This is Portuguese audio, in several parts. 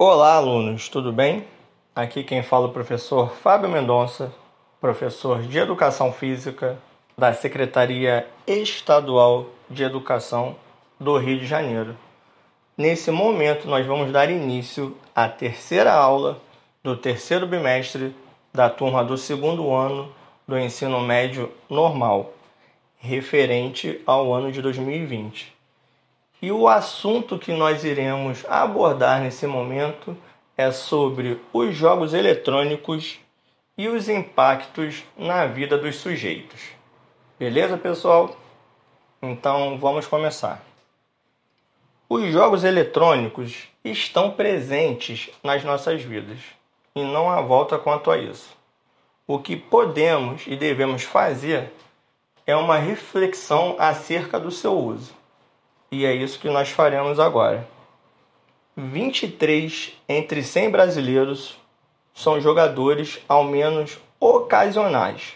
Olá, alunos, tudo bem? Aqui quem fala é o professor Fábio Mendonça, professor de Educação Física da Secretaria Estadual de Educação do Rio de Janeiro. Nesse momento, nós vamos dar início à terceira aula do terceiro bimestre da turma do segundo ano do ensino médio normal, referente ao ano de 2020. E o assunto que nós iremos abordar nesse momento é sobre os jogos eletrônicos e os impactos na vida dos sujeitos. Beleza, pessoal? Então vamos começar. Os jogos eletrônicos estão presentes nas nossas vidas e não há volta quanto a isso. O que podemos e devemos fazer é uma reflexão acerca do seu uso e é isso que nós faremos agora. 23 entre 100 brasileiros são jogadores ao menos ocasionais.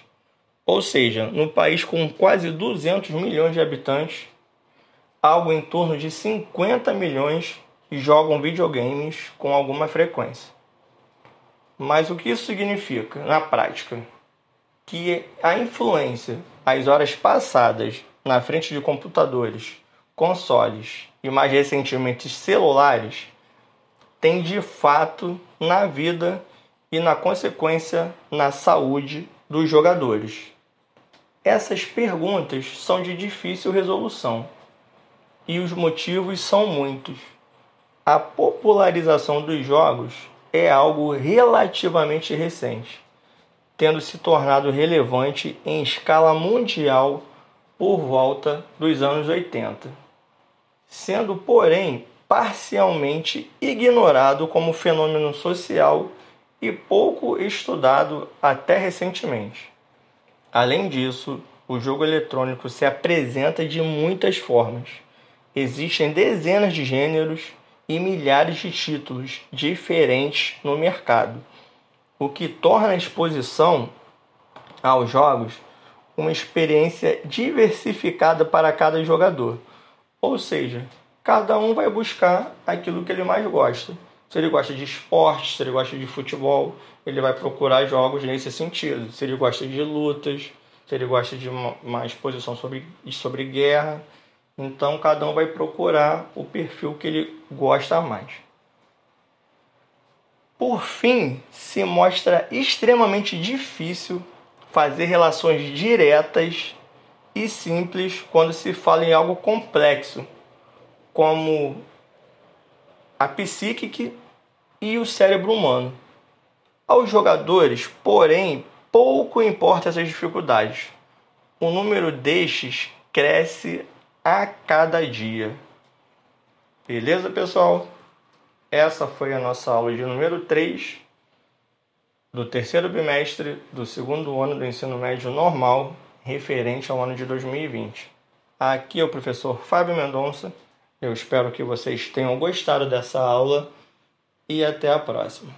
Ou seja, no país com quase 200 milhões de habitantes, algo em torno de 50 milhões jogam videogames com alguma frequência. Mas o que isso significa na prática? Que a influência, as horas passadas na frente de computadores consoles e mais recentemente celulares tem de fato na vida e na consequência na saúde dos jogadores. Essas perguntas são de difícil resolução e os motivos são muitos. A popularização dos jogos é algo relativamente recente, tendo se tornado relevante em escala mundial por volta dos anos 80 sendo, porém, parcialmente ignorado como fenômeno social e pouco estudado até recentemente. Além disso, o jogo eletrônico se apresenta de muitas formas. Existem dezenas de gêneros e milhares de títulos diferentes no mercado, o que torna a exposição aos jogos uma experiência diversificada para cada jogador ou seja, cada um vai buscar aquilo que ele mais gosta. Se ele gosta de esporte, se ele gosta de futebol, ele vai procurar jogos nesse sentido. Se ele gosta de lutas, se ele gosta de uma, exposição sobre, sobre guerra. Então, cada um vai procurar o perfil que ele gosta mais. Por fim, se mostra extremamente difícil fazer relações diretas e simples quando se fala em algo complexo, como a psíquica e o cérebro humano. Aos jogadores, porém, pouco importa essas dificuldades. O número destes cresce a cada dia. Beleza, pessoal? Essa foi a nossa aula de número 3 do terceiro bimestre do segundo ano do ensino médio normal referente ao ano de 2020. Aqui é o professor Fábio Mendonça. Eu espero que vocês tenham gostado dessa aula e até a próxima.